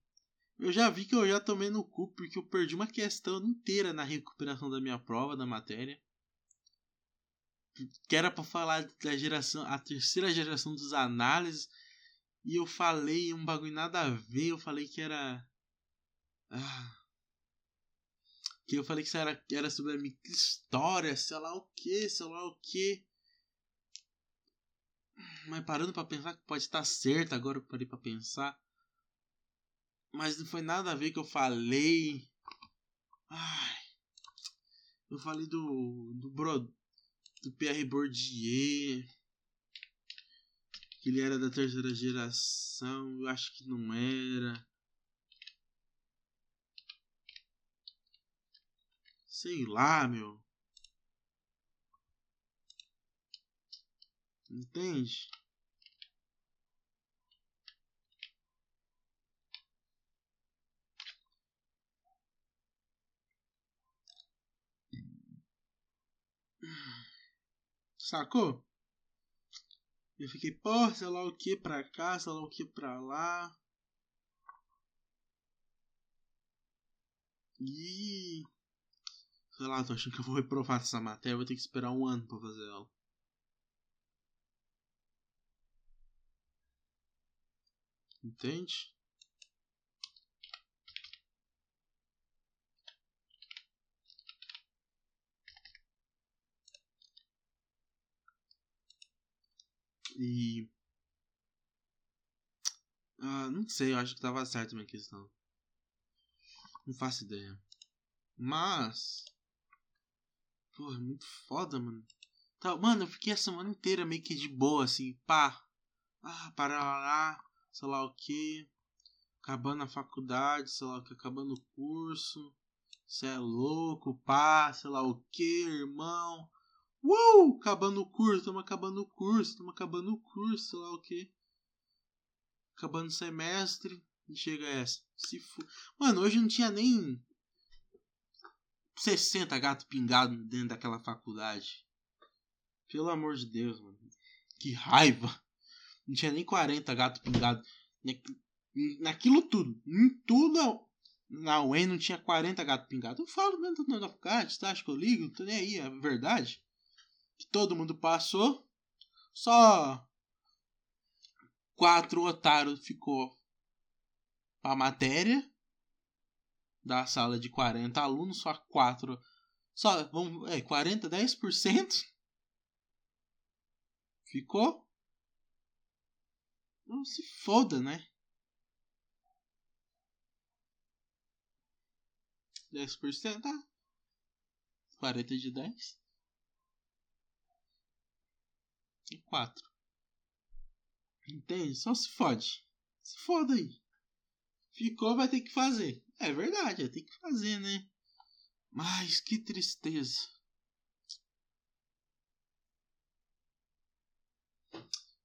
eu já vi que eu já tomei no cu porque eu perdi uma questão inteira na recuperação da minha prova da matéria. Que era para falar da geração, a terceira geração dos análises. E eu falei um bagulho nada a ver, eu falei que era. Que eu falei que era, era sobre a minha história, sei lá o que, sei lá o que. Mas parando para pensar que pode estar certo agora, eu parei para pensar. Mas não foi nada a ver que eu falei. Ai. Eu falei do. do Bro. Do Pierre Bourdieu. Que ele era da terceira geração. Eu acho que não era. Sei lá, meu. Entende? Sacou? Eu fiquei, pô, sei lá o que pra cá, sei lá o que pra lá. E Sei lá, tô achando que eu vou reprovar essa matéria, vou ter que esperar um ano pra fazer ela. Entende? E. Ah, não sei, eu acho que tava certo minha questão. Não faço ideia. Mas. É muito foda, mano. Tá, mano, eu fiquei a semana inteira meio que de boa, assim, pá. Ah, para lá, sei lá o que. Acabando a faculdade, sei lá o que, acabando o curso. Cê é louco, pá, sei lá o que, irmão. Uou! Acabando o curso, estamos acabando o curso, estamos acabando o curso, sei lá o que. Acabando o semestre, chega essa. Se fu... Mano, hoje não tinha nem 60 gato pingado dentro daquela faculdade. Pelo amor de Deus, mano. Que raiva. Não tinha nem 40 gato pingado. Naquilo tudo. Em tudo. Na UEM não tinha 40 gato pingado. Eu falo dentro da faculdade, tá? Acho que eu ligo. Tô nem aí, é verdade. que todo mundo passou. Só quatro otários ficou pra matéria. Da sala de 40 alunos, só quatro. Só, vamos, é, 40, 10%. Ficou? Não se foda, né? 10%, tá? 40 de 10. E 4. Entende? Só se fode. Se foda aí. Ficou, vai ter que fazer. É verdade, ter que fazer, né? Mas que tristeza.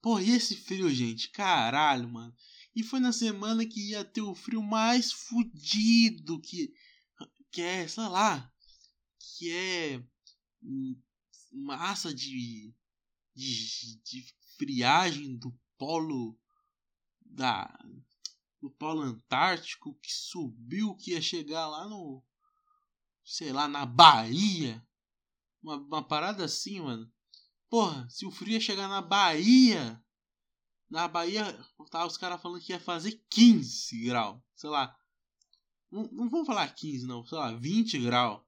Pô, e esse frio, gente? Caralho, mano. E foi na semana que ia ter o frio mais fudido que. Que é, sei lá. Que é. Massa de. De, de friagem do polo. Da. Do polo antártico que subiu, que ia chegar lá no. Sei lá, na Bahia. Uma, uma parada assim, mano. Porra, se o frio ia chegar na Bahia. Na Bahia, tá os caras falando que ia fazer 15 graus. Sei lá. Não, não falar 15, não. Sei lá, 20 graus.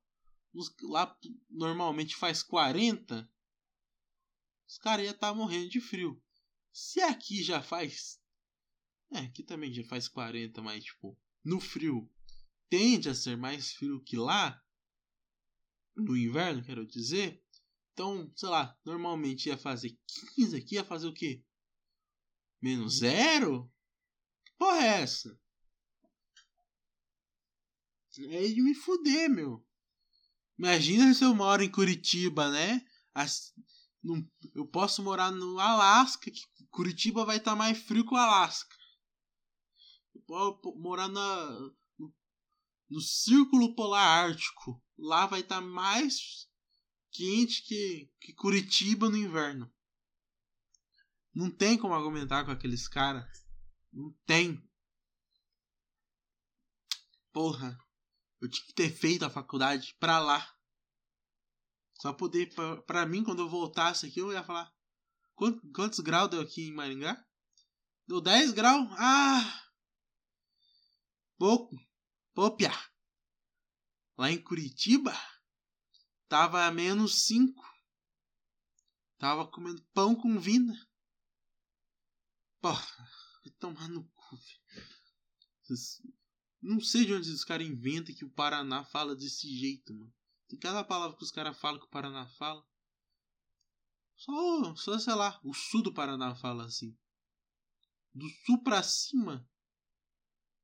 Lá normalmente faz 40. Os caras iam estar tá morrendo de frio. Se aqui já faz. É, aqui também já faz 40, mas tipo, no frio tende a ser mais frio que lá. No inverno, quero dizer. Então, sei lá, normalmente ia fazer 15 aqui, ia fazer o quê? Menos zero? Que porra é essa? É de me fuder, meu. Imagina se eu moro em Curitiba, né? As, eu posso morar no Alasca, que Curitiba vai estar tá mais frio que o Alasca. Morar na, no, no Círculo Polar Ártico. Lá vai estar tá mais quente que, que Curitiba no inverno. Não tem como argumentar com aqueles caras. Não tem. Porra. Eu tinha que ter feito a faculdade pra lá. Só poder. Pra, pra mim, quando eu voltasse aqui, eu ia falar. Quantos, quantos graus deu aqui em Maringá? Deu 10 graus? Ah! Pouco. Pô, Lá em Curitiba? Tava a menos 5. Tava comendo pão com vina. Porra, vai tomar no cu. Não sei de onde os caras inventam que o Paraná fala desse jeito, mano. Tem cada palavra que os caras falam que o Paraná fala. Só, só, sei lá, o sul do Paraná fala assim. Do sul pra cima.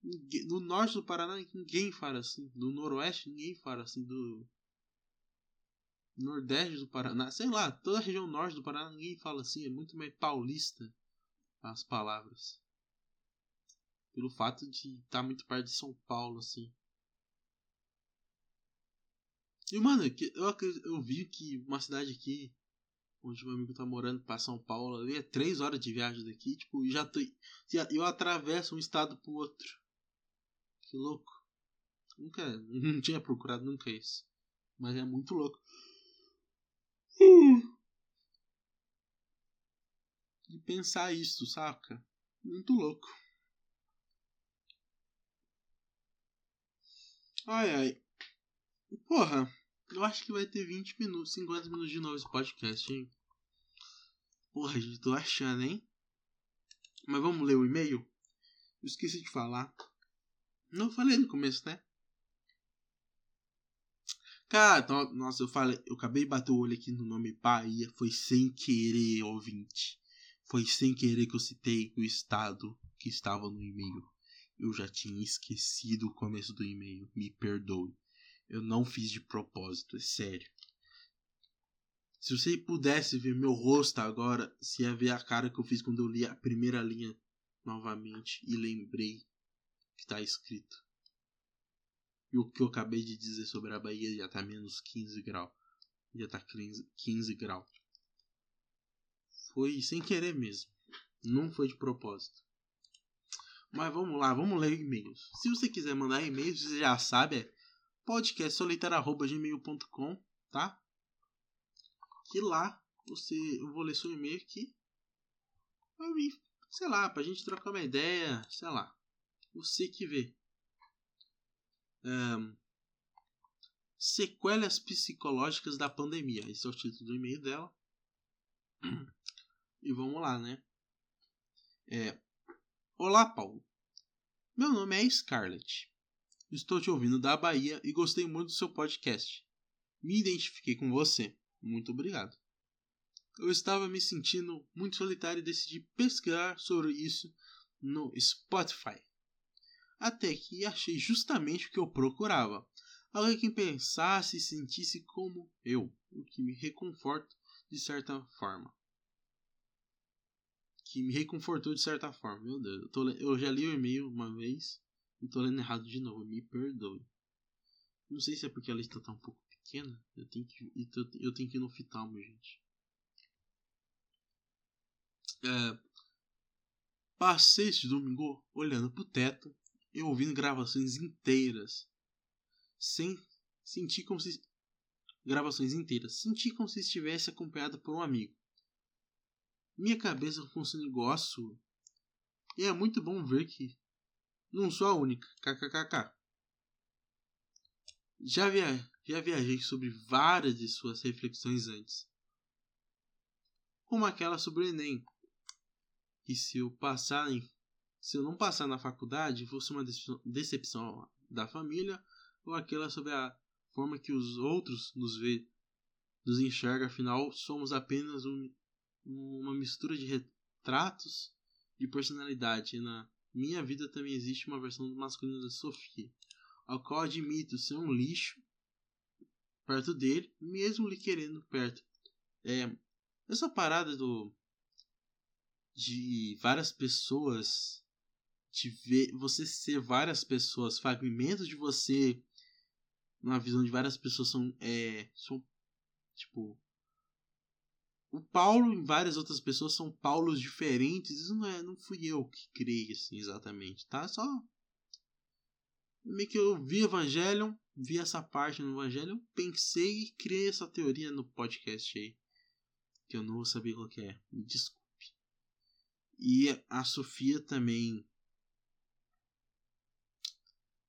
No norte do Paraná ninguém fala assim. Do noroeste ninguém fala assim. Do Nordeste do Paraná, sei lá, toda a região norte do Paraná ninguém fala assim, é muito mais paulista as palavras. Pelo fato de estar tá muito perto de São Paulo, assim. E, mano, eu, eu vi que uma cidade aqui, onde meu amigo tá morando, para São Paulo, ali é três horas de viagem daqui, tipo, já tô. Eu atravesso um estado pro outro. Que louco. Nunca. Não tinha procurado nunca isso. Mas é muito louco. De pensar isso, saca? Muito louco. Ai ai. Porra, eu acho que vai ter 20 minutos, 50 minutos de novo esse podcast, hein? Porra, gente, tô achando, hein? Mas vamos ler o e-mail? Eu esqueci de falar. Não falei no começo, né? Cara, então, nossa, eu falei, eu acabei de bater o olho aqui no nome Bahia, foi sem querer, ouvinte. Foi sem querer que eu citei o estado que estava no e-mail. Eu já tinha esquecido o começo do e-mail, me perdoe. Eu não fiz de propósito, é sério. Se você pudesse ver meu rosto agora, se ia ver a cara que eu fiz quando eu li a primeira linha novamente e lembrei que está escrito. E o que eu acabei de dizer sobre a Bahia já tá menos 15 graus. Já tá 15, 15 graus. Foi sem querer mesmo. Não foi de propósito. Mas vamos lá, vamos ler e-mails. Se você quiser mandar e-mails, você já sabe, é podcastsolitário.gmail.com, tá? Que lá você, eu vou ler seu e-mail aqui. Pra mim, sei lá, pra gente trocar uma ideia, sei lá. Você que vê. Um, sequelas psicológicas da pandemia. Esse é o título do e-mail dela. E vamos lá, né? É, Olá, Paulo. Meu nome é Scarlett. Estou te ouvindo da Bahia e gostei muito do seu podcast. Me identifiquei com você. Muito obrigado. Eu estava me sentindo muito solitário e decidi pesquisar sobre isso no Spotify. Até que achei justamente o que eu procurava. Alguém que pensasse e sentisse como eu, o que me reconforta de certa forma. Que me reconfortou de certa forma. Meu Deus, eu, tô, eu já li o e-mail uma vez e tô lendo errado de novo. Me perdoe. Não sei se é porque a lista tá um pouco pequena. Eu tenho que, eu tenho que ir no oftalmo, gente. É, passei este domingo olhando pro teto e ouvindo gravações inteiras. Sem sentir como se gravações inteiras. Senti como se estivesse acompanhado por um amigo. Minha cabeça funciona igual a sua. E é muito bom ver que não sou a única. KKKK. Já, via, já viajei sobre várias de suas reflexões antes. Como aquela sobre o Enem. Que se eu passar em, se eu não passar na faculdade, fosse uma decepção da família, ou aquela sobre a forma que os outros nos vê, nos enxerga, afinal somos apenas um, uma mistura de retratos de personalidade. E na minha vida também existe uma versão masculina da Sofia, ao qual admito ser um lixo perto dele, mesmo lhe querendo perto. É, essa parada do de várias pessoas de ver você ser várias pessoas, fragmentos de você numa visão de várias pessoas são, é, são tipo o Paulo e várias outras pessoas são Paulos diferentes. Isso não é, não fui eu que criei assim exatamente, tá? Só meio que eu vi Evangelion, vi essa parte no Evangelion, pensei e criei essa teoria no podcast aí. Que eu não vou saber qual que é. Me desculpe. E a Sofia também.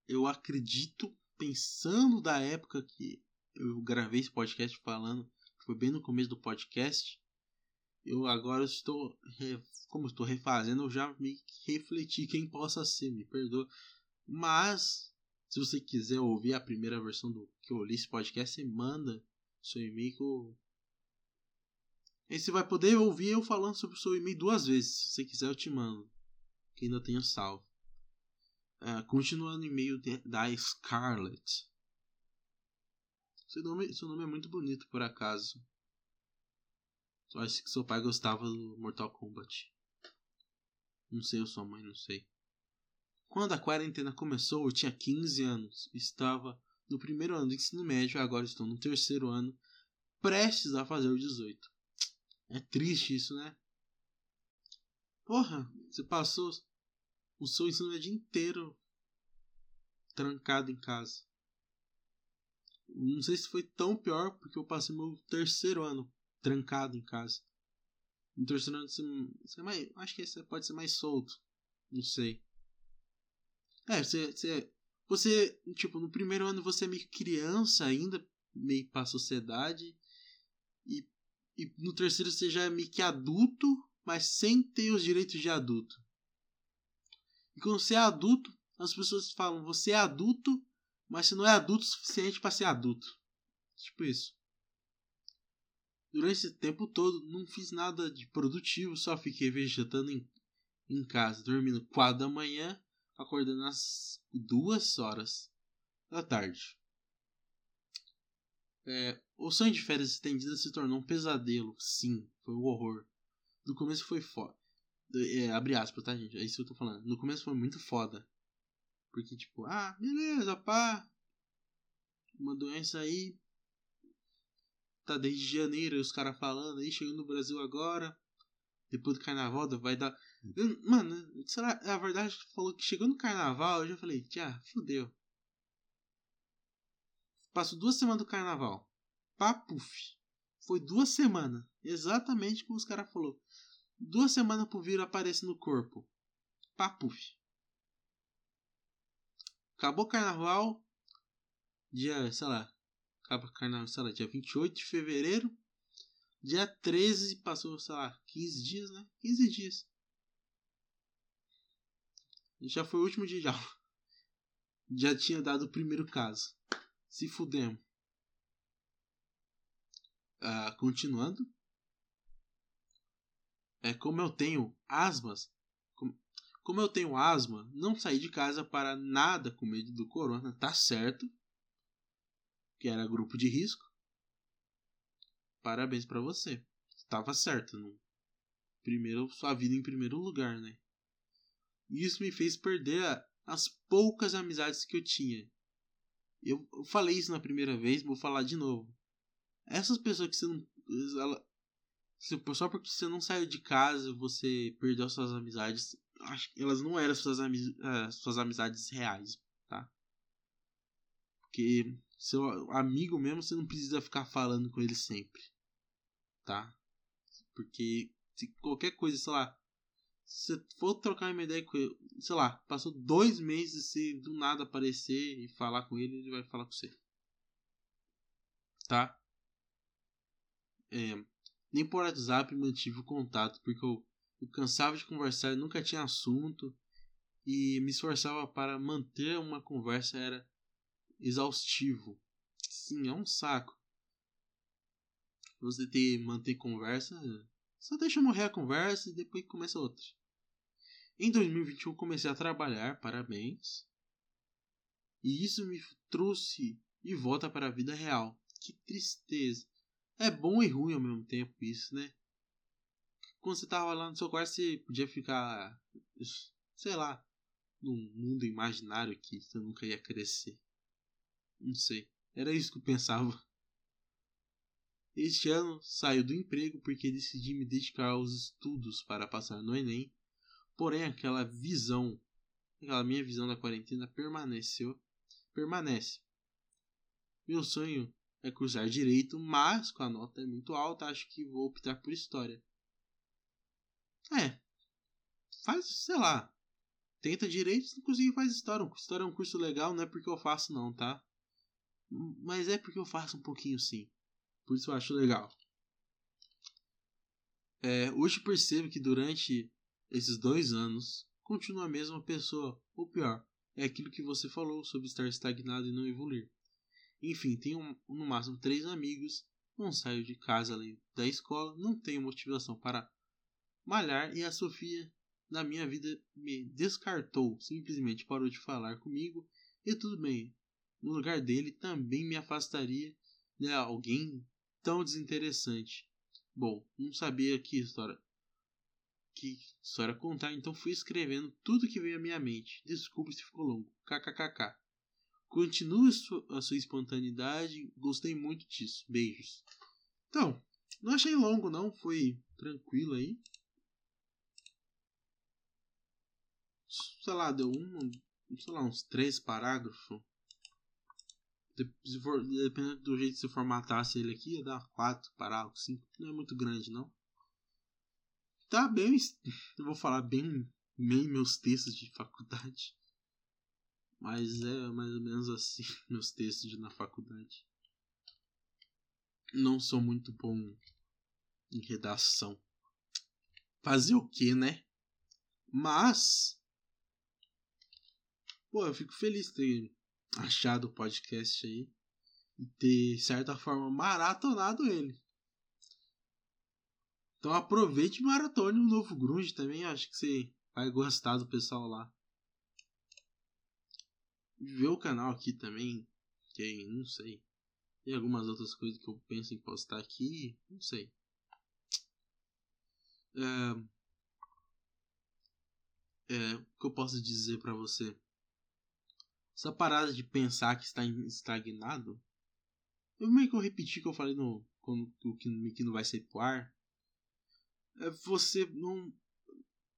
Eu acredito pensando da época que eu gravei esse podcast falando, foi bem no começo do podcast, eu agora estou, como estou refazendo, eu já me refleti quem possa ser, me perdoa. Mas, se você quiser ouvir a primeira versão do que eu li esse podcast, você manda seu e-mail que eu... Aí você vai poder ouvir eu falando sobre o seu e-mail duas vezes. Se você quiser, eu te mando. Que ainda tenho salvo. Uh, continuando em meio de, da Scarlet. Seu nome, seu nome é muito bonito, por acaso. Só acho que seu pai gostava do Mortal Kombat. Não sei, ou sua mãe, não sei. Quando a quarentena começou, eu tinha 15 anos. Estava no primeiro ano do ensino médio, agora estou no terceiro ano, prestes a fazer o 18. É triste isso, né? Porra, você passou o seu ensino médio inteiro trancado em casa. Não sei se foi tão pior, porque eu passei meu terceiro ano trancado em casa. No terceiro ano você, é mais, acho que você pode ser mais solto. Não sei. É, você, você, você, tipo, no primeiro ano você é meio criança ainda, meio pra sociedade. E, e no terceiro você já é meio que adulto, mas sem ter os direitos de adulto. E quando você é adulto, as pessoas falam, você é adulto, mas você não é adulto o suficiente para ser adulto. Tipo isso. Durante esse tempo todo, não fiz nada de produtivo, só fiquei vegetando em, em casa, dormindo 4 da manhã, acordando às 2 horas da tarde. É, o sonho de férias estendidas se tornou um pesadelo. Sim, foi um horror. No começo foi foda. É, abre aspas, tá, gente? É isso que eu tô falando. No começo foi muito foda. Porque, tipo, ah, beleza, pá. Uma doença aí. Tá desde janeiro os caras falando aí, chegando no Brasil agora. Depois do carnaval vai dar. Mano, será? A verdade falou que chegou no carnaval, eu já falei, tchá, fudeu. Passo duas semanas do carnaval. Pá, puf. Foi duas semanas. Exatamente como os caras falou. Duas semanas pro vírus aparecer no corpo. Papuf. Acabou o carnaval. Dia, sei lá. Acaba carnaval, sei lá, dia 28 de fevereiro. Dia 13 passou, sei lá, 15 dias, né? 15 dias. Já foi o último dia de aula. Já tinha dado o primeiro caso. Se fudemos. Uh, continuando. É como eu tenho asmas. Como, como eu tenho asma, não saí de casa para nada com medo do corona. Tá certo. Que era grupo de risco. Parabéns para você. Estava certo. No primeiro, sua vida em primeiro lugar, né? Isso me fez perder as poucas amizades que eu tinha. Eu, eu falei isso na primeira vez, vou falar de novo. Essas pessoas que você não. Ela, só porque você não saiu de casa, você perdeu suas amizades. Elas não eram suas, amiz, uh, suas amizades reais, tá? Porque seu amigo mesmo, você não precisa ficar falando com ele sempre, tá? Porque se qualquer coisa, sei lá, se for trocar uma ideia com ele, sei lá, passou dois meses se do nada aparecer e falar com ele, ele vai falar com você. Tá? É, nem por WhatsApp mantive o contato, porque eu, eu cansava de conversar, nunca tinha assunto e me esforçava para manter uma conversa era exaustivo. Sim, é um saco. Você ter manter conversa, só deixa morrer a conversa e depois começa outra. Em 2021 comecei a trabalhar, parabéns. E isso me trouxe de volta para a vida real. Que tristeza. É bom e ruim ao mesmo tempo isso, né? Quando você tava lá no seu quarto, você podia ficar, sei lá, num mundo imaginário que você nunca ia crescer. Não sei. Era isso que eu pensava. Este ano saio do emprego porque decidi me dedicar aos estudos para passar no Enem Porém, aquela visão, aquela minha visão da quarentena permaneceu, permanece. Meu sonho é cursar direito, mas com a nota é muito alta, acho que vou optar por história. É. Faz, sei lá. Tenta direito, conseguir faz história. História é um curso legal, não é porque eu faço não, tá? Mas é porque eu faço um pouquinho sim. Por isso eu acho legal. É, hoje percebo que durante esses dois anos, continua a mesma pessoa, ou pior, é aquilo que você falou sobre estar estagnado e não evoluir. Enfim, tenho no máximo três amigos, não saio de casa além da escola, não tenho motivação para malhar e a Sofia na minha vida me descartou, simplesmente parou de falar comigo e tudo bem. No lugar dele também me afastaria de alguém tão desinteressante. Bom, não sabia que história que história contar, então fui escrevendo tudo que veio à minha mente. Desculpe se ficou longo. KKKK. Continue a sua espontaneidade, gostei muito disso. Beijos. Então, não achei longo não, foi tranquilo aí. Sei lá, deu um, sei lá, uns três parágrafos. Se for, dependendo do jeito que você formatasse ele aqui, ia dar quatro parágrafos, cinco. Não é muito grande não tá bem, eu vou falar bem, bem meus textos de faculdade. Mas é mais ou menos assim, meus textos na faculdade. Não sou muito bom em redação. Fazer o que, né? Mas. Pô, eu fico feliz de ter achado o podcast aí. E ter, de certa forma, maratonado ele. Então aproveite e maratone o novo Grunge também. Acho que você vai gostar do pessoal lá. Vê o canal aqui também. Tem, não sei. Tem algumas outras coisas que eu penso em postar aqui. Não sei. É, é, o que eu posso dizer para você? Essa parada de pensar que está estagnado. Eu meio que eu repeti o que eu falei no. Quando, o que, que não vai ser pro ar é, você não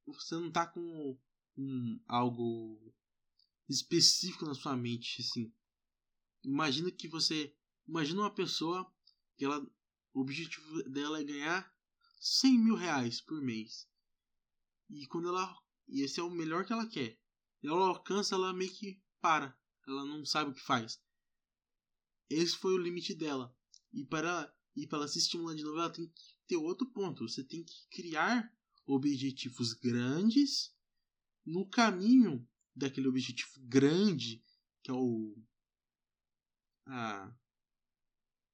você não tá com um, algo específico na sua mente assim imagina que você imagina uma pessoa que ela O objetivo dela é ganhar 100 mil reais por mês. E quando ela. E esse é o melhor que ela quer. Ela alcança, ela meio que para. Ela não sabe o que faz. Esse foi o limite dela. E para, e para ela se estimular de novo, ela tem que ter outro ponto. Você tem que criar objetivos grandes no caminho daquele objetivo grande que é o a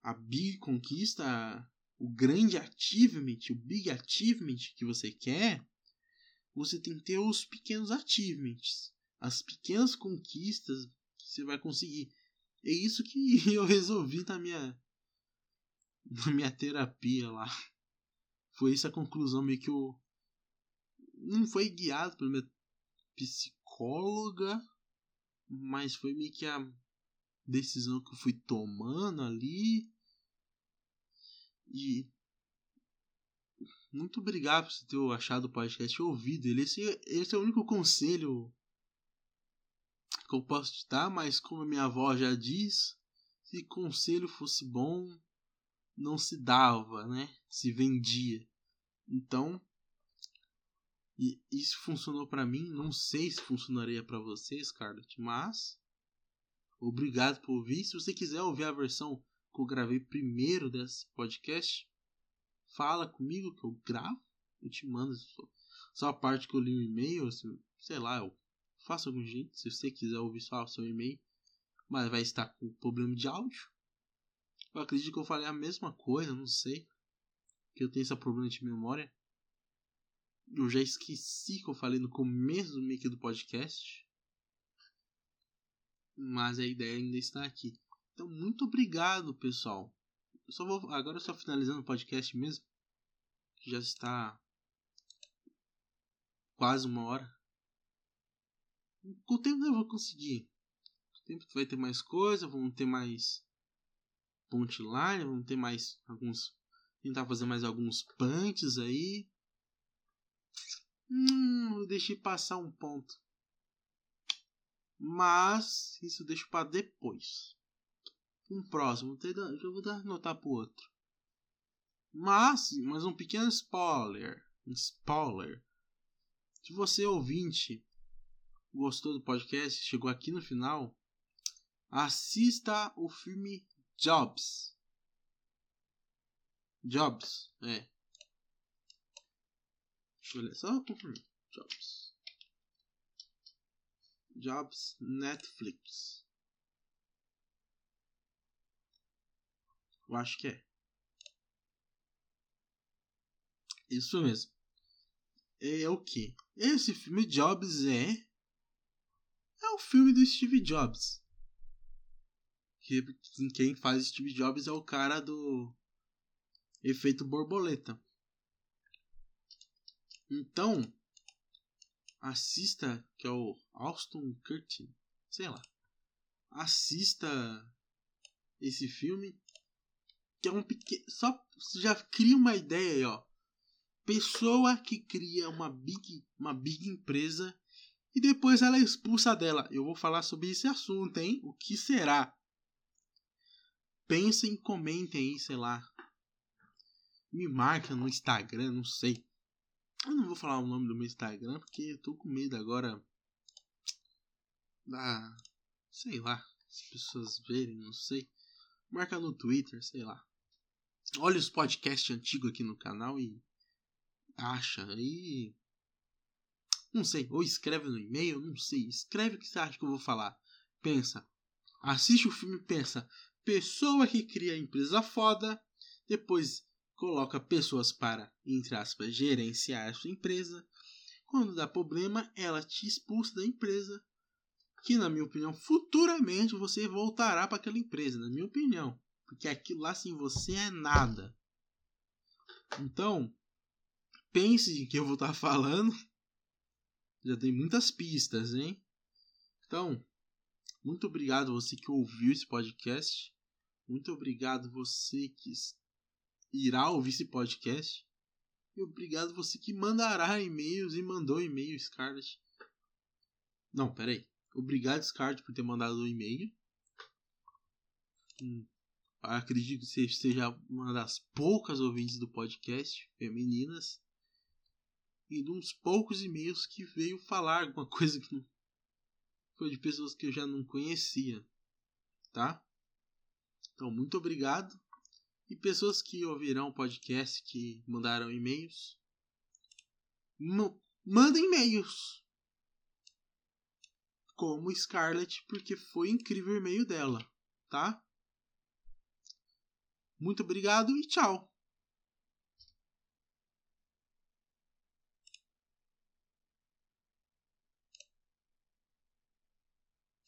a big conquista, o grande achievement, o big achievement que você quer, você tem que ter os pequenos achievements, as pequenas conquistas que você vai conseguir. É isso que eu resolvi na minha na minha terapia lá. Foi essa a conclusão meio que eu não foi guiado pela minha psicóloga, mas foi meio que a decisão que eu fui tomando ali. E muito obrigado por você ter achado o podcast ouvido ele. Esse, esse é o único conselho que eu posso te dar, mas como minha avó já diz, se conselho fosse bom, não se dava, né? Se vendia. Então, e isso funcionou para mim, não sei se funcionaria para você, Scarlett, mas obrigado por ouvir. Se você quiser ouvir a versão que eu gravei primeiro desse podcast, fala comigo que eu gravo, eu te mando só a parte que eu li o e-mail, sei lá, eu faço algum jeito, se você quiser ouvir só o seu e-mail, mas vai estar com problema de áudio. Eu acredito que eu falei a mesma coisa, não sei. Que eu tenho esse problema de memória. Eu já esqueci que eu falei no começo do meio do podcast. Mas a ideia ainda está aqui. Então, muito obrigado, pessoal. Eu só vou, agora eu só finalizando o podcast mesmo. Que já está quase uma hora. Com o tempo eu vou conseguir. Com o tempo vai ter mais coisa, vamos ter mais punchline, vamos ter mais alguns. Tentar fazer mais alguns punches aí. Hum, deixei passar um ponto. Mas isso deixo para depois. Um próximo, eu vou dar notar pro outro. Mas, mas um pequeno spoiler. Um spoiler. Se você ouvinte gostou do podcast, chegou aqui no final, assista o filme Jobs. Jobs, é. Ler só confirmar. Jobs. Jobs Netflix. Eu acho que é. Isso mesmo. É o que? Esse filme Jobs é. É o filme do Steve Jobs. Que quem faz Steve Jobs é o cara do efeito borboleta. Então, assista, que é o Austin Curtin, sei lá. Assista esse filme, que é um pequeno. Só já cria uma ideia aí, ó. Pessoa que cria uma big, uma big empresa e depois ela é expulsa dela. Eu vou falar sobre esse assunto, hein? O que será? Pensem, comentem aí, sei lá. Me marca no Instagram, não sei. Eu não vou falar o nome do meu Instagram porque eu tô com medo agora da. sei lá. As pessoas verem, não sei. Marca no Twitter, sei lá. Olha os podcasts antigos aqui no canal e. acha. E. Não sei. Ou escreve no e-mail, não sei. Escreve o que você acha que eu vou falar. Pensa. Assiste o filme e pensa. Pessoa que cria empresa foda. Depois coloca pessoas para, entre aspas, gerenciar a sua empresa. Quando dá problema, ela te expulsa da empresa. Que, na minha opinião, futuramente você voltará para aquela empresa, na minha opinião. Porque aquilo lá sem você é nada. Então, pense em que eu vou estar falando. Já tem muitas pistas, hein? Então, muito obrigado você que ouviu esse podcast. Muito obrigado você que irá ouvir esse podcast. E obrigado você que mandará e-mails e mandou e-mail, Scarlett. Não, peraí. Obrigado, Scarlett, por ter mandado o e-mail. Hum. acredito que você seja uma das poucas ouvintes do podcast, femininas, e de uns poucos e-mails que veio falar alguma coisa que não foi de pessoas que eu já não conhecia, tá? Então, muito obrigado. E pessoas que ouvirão o podcast, que mandaram e-mails, mandem e-mails. Como Scarlett, porque foi incrível o e-mail dela, tá? Muito obrigado e tchau!